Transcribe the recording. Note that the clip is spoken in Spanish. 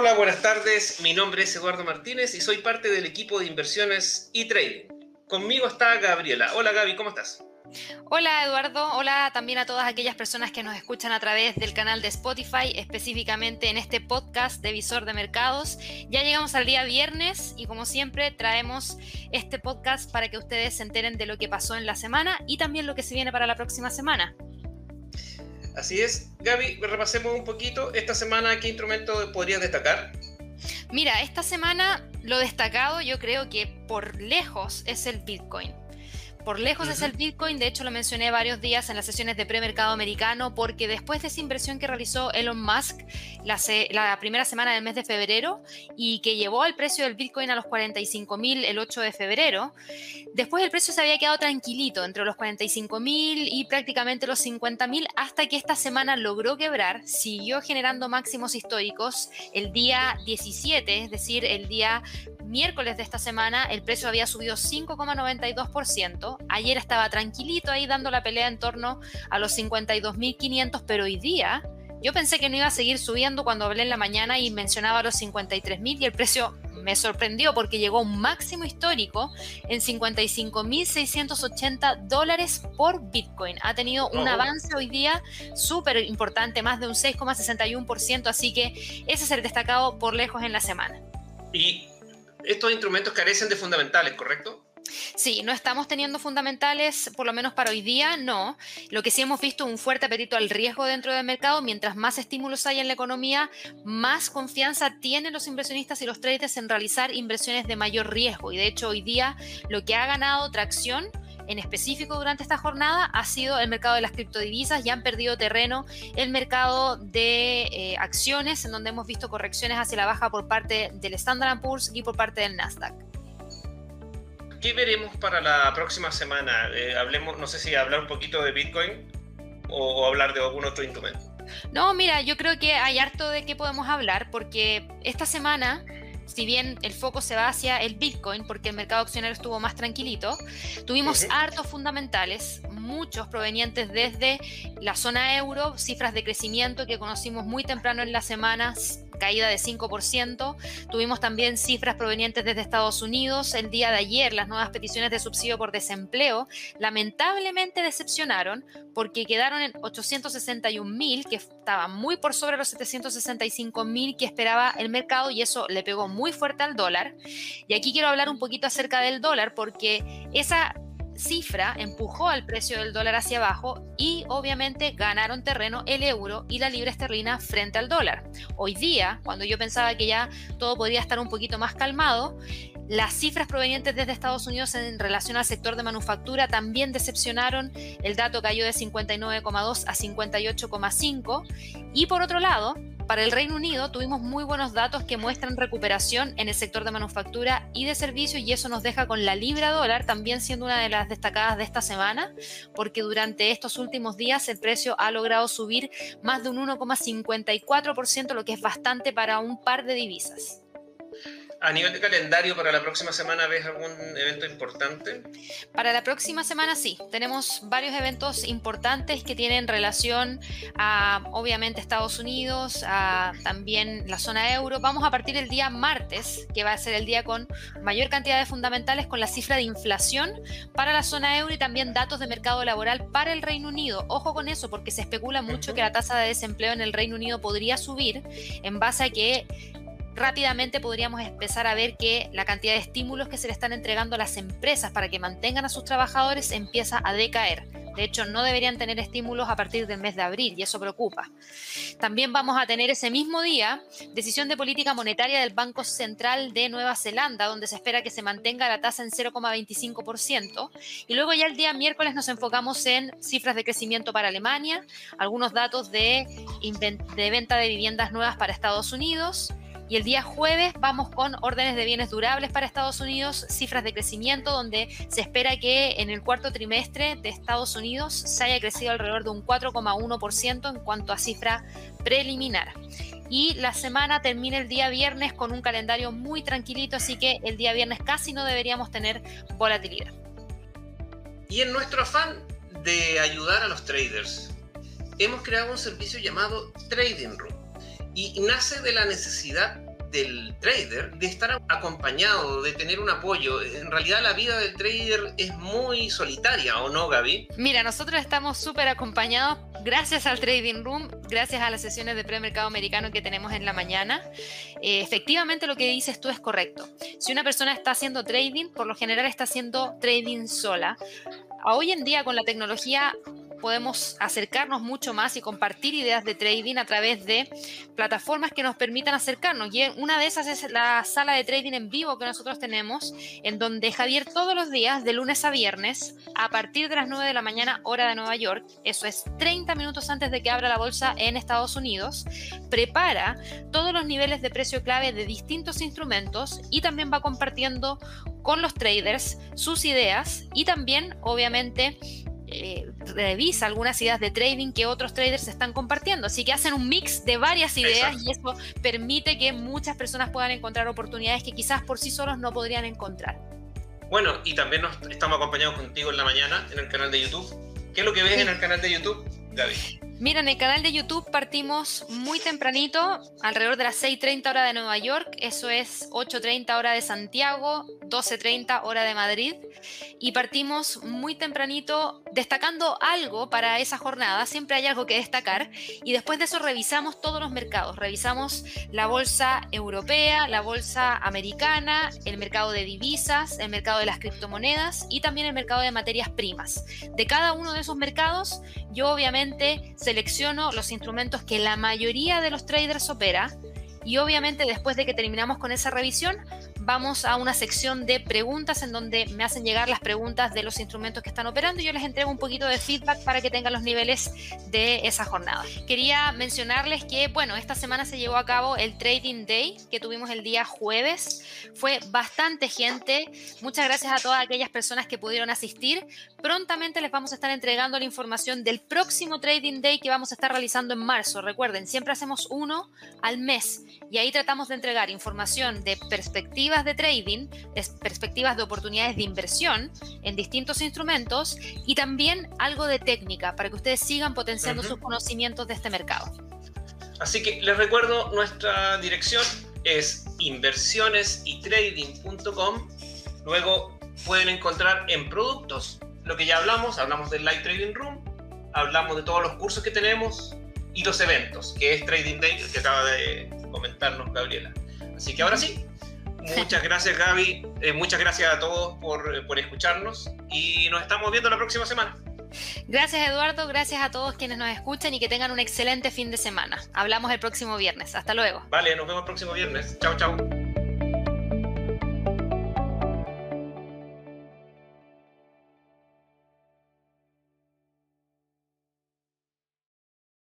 Hola, buenas tardes. Mi nombre es Eduardo Martínez y soy parte del equipo de inversiones y trading. Conmigo está Gabriela. Hola Gaby, ¿cómo estás? Hola Eduardo, hola también a todas aquellas personas que nos escuchan a través del canal de Spotify, específicamente en este podcast de Visor de Mercados. Ya llegamos al día viernes y como siempre traemos este podcast para que ustedes se enteren de lo que pasó en la semana y también lo que se viene para la próxima semana. Así es. Gaby, repasemos un poquito. Esta semana, ¿qué instrumento podrías destacar? Mira, esta semana lo destacado yo creo que por lejos es el Bitcoin. Por lejos es el Bitcoin, de hecho lo mencioné varios días en las sesiones de premercado americano, porque después de esa inversión que realizó Elon Musk la, primera semana del mes de febrero y que llevó el precio del Bitcoin a los 45 mil el 8 de febrero, después el precio se había quedado tranquilito entre los 45 mil y prácticamente los 50 mil hasta que esta semana logró quebrar, siguió generando máximos históricos el día 17, es decir, el día miércoles de esta semana el precio había subido 5,92%. Ayer estaba tranquilito ahí dando la pelea en torno a los 52.500, pero hoy día yo pensé que no iba a seguir subiendo cuando hablé en la mañana y mencionaba los 53.000 y el precio me sorprendió porque llegó a un máximo histórico en 55.680 dólares por Bitcoin. Ha tenido un avance hoy día súper importante, más de un 6,61%, así que ese es el destacado por lejos en la semana. Y estos instrumentos carecen de fundamentales, ¿correcto? Sí, no estamos teniendo fundamentales, por lo menos para hoy día, no. Lo que sí hemos visto un fuerte apetito al riesgo dentro del mercado. Mientras más estímulos hay en la economía, más confianza tienen los inversionistas y los traders en realizar inversiones de mayor riesgo. Y de hecho, hoy día lo que ha ganado tracción en específico durante esta jornada ha sido el mercado de las criptodivisas y han perdido terreno el mercado de eh, acciones, en donde hemos visto correcciones hacia la baja por parte del Standard Poor's y por parte del Nasdaq. ¿Qué veremos para la próxima semana? Eh, hablemos, no sé si hablar un poquito de Bitcoin o, o hablar de algún otro instrumento. No, mira, yo creo que hay harto de qué podemos hablar porque esta semana si bien el foco se va hacia el Bitcoin, porque el mercado accionario estuvo más tranquilito, tuvimos hartos fundamentales, muchos provenientes desde la zona euro, cifras de crecimiento que conocimos muy temprano en la semana, caída de 5%. Tuvimos también cifras provenientes desde Estados Unidos. El día de ayer las nuevas peticiones de subsidio por desempleo lamentablemente decepcionaron porque quedaron en 861 mil, que estaba muy por sobre los 765 mil que esperaba el mercado y eso le pegó muy fuerte al dólar. Y aquí quiero hablar un poquito acerca del dólar porque esa cifra empujó al precio del dólar hacia abajo y obviamente ganaron terreno el euro y la libra esterlina frente al dólar. Hoy día, cuando yo pensaba que ya todo podría estar un poquito más calmado, las cifras provenientes desde Estados Unidos en relación al sector de manufactura también decepcionaron. El dato cayó de 59,2 a 58,5. Y por otro lado, para el Reino Unido tuvimos muy buenos datos que muestran recuperación en el sector de manufactura y de servicios y eso nos deja con la libra dólar también siendo una de las destacadas de esta semana porque durante estos últimos días el precio ha logrado subir más de un 1,54%, lo que es bastante para un par de divisas. A nivel de calendario, para la próxima semana, ¿ves algún evento importante? Para la próxima semana sí, tenemos varios eventos importantes que tienen relación a, obviamente, Estados Unidos, a también la zona euro. Vamos a partir el día martes, que va a ser el día con mayor cantidad de fundamentales, con la cifra de inflación para la zona euro y también datos de mercado laboral para el Reino Unido. Ojo con eso, porque se especula mucho que la tasa de desempleo en el Reino Unido podría subir en base a que rápidamente podríamos empezar a ver que la cantidad de estímulos que se le están entregando a las empresas para que mantengan a sus trabajadores empieza a decaer. De hecho, no deberían tener estímulos a partir del mes de abril y eso preocupa. También vamos a tener ese mismo día decisión de política monetaria del Banco Central de Nueva Zelanda, donde se espera que se mantenga la tasa en 0,25%. Y luego ya el día miércoles nos enfocamos en cifras de crecimiento para Alemania, algunos datos de, de venta de viviendas nuevas para Estados Unidos, y el día jueves vamos con órdenes de bienes durables para Estados Unidos, cifras de crecimiento donde se espera que en el cuarto trimestre de Estados Unidos se haya crecido alrededor de un 4,1% en cuanto a cifra preliminar. Y la semana termina el día viernes con un calendario muy tranquilito, así que el día viernes casi no deberíamos tener volatilidad. Y en nuestro afán de ayudar a los traders, hemos creado un servicio llamado Trading Room y nace de la necesidad del trader de estar acompañado, de tener un apoyo. En realidad la vida del trader es muy solitaria, ¿o no, Gaby? Mira, nosotros estamos súper acompañados gracias al Trading Room, gracias a las sesiones de premercado americano que tenemos en la mañana. Eh, efectivamente lo que dices tú es correcto. Si una persona está haciendo trading, por lo general está haciendo trading sola. Hoy en día con la tecnología podemos acercarnos mucho más y compartir ideas de trading a través de plataformas que nos permitan acercarnos. Y una de esas es la sala de trading en vivo que nosotros tenemos, en donde Javier todos los días, de lunes a viernes, a partir de las 9 de la mañana, hora de Nueva York, eso es 30 minutos antes de que abra la bolsa en Estados Unidos, prepara todos los niveles de precio clave de distintos instrumentos y también va compartiendo con los traders sus ideas y también, obviamente, eh, revisa algunas ideas de trading que otros traders están compartiendo. Así que hacen un mix de varias ideas y eso permite que muchas personas puedan encontrar oportunidades que quizás por sí solos no podrían encontrar. Bueno, y también nos, estamos acompañados contigo en la mañana en el canal de YouTube. ¿Qué es lo que ves en el canal de YouTube, Gaby? Mira, en el canal de YouTube partimos muy tempranito, alrededor de las 6.30 hora de Nueva York, eso es 8.30 hora de Santiago, 12.30 hora de Madrid, y partimos muy tempranito destacando algo para esa jornada, siempre hay algo que destacar, y después de eso revisamos todos los mercados, revisamos la bolsa europea, la bolsa americana, el mercado de divisas, el mercado de las criptomonedas y también el mercado de materias primas. De cada uno de esos mercados, yo obviamente selecciono los instrumentos que la mayoría de los traders opera y obviamente después de que terminamos con esa revisión, vamos a una sección de preguntas en donde me hacen llegar las preguntas de los instrumentos que están operando y yo les entrego un poquito de feedback para que tengan los niveles de esa jornada. Quería mencionarles que, bueno, esta semana se llevó a cabo el Trading Day que tuvimos el día jueves. Fue bastante gente. Muchas gracias a todas aquellas personas que pudieron asistir. Prontamente les vamos a estar entregando la información del próximo Trading Day que vamos a estar realizando en marzo. Recuerden, siempre hacemos uno al mes y ahí tratamos de entregar información de perspectivas de trading, perspectivas de oportunidades de inversión en distintos instrumentos y también algo de técnica para que ustedes sigan potenciando sus conocimientos de este mercado. Así que les recuerdo, nuestra dirección es inversionesytrading.com. Luego pueden encontrar en productos lo que ya hablamos, hablamos del Live Trading Room, hablamos de todos los cursos que tenemos y los eventos, que es Trading Day, que acaba de comentarnos Gabriela. Así que ahora sí, Muchas gracias Gaby, eh, muchas gracias a todos por, por escucharnos y nos estamos viendo la próxima semana. Gracias Eduardo, gracias a todos quienes nos escuchan y que tengan un excelente fin de semana. Hablamos el próximo viernes. Hasta luego. Vale, nos vemos el próximo viernes. Chao, chao.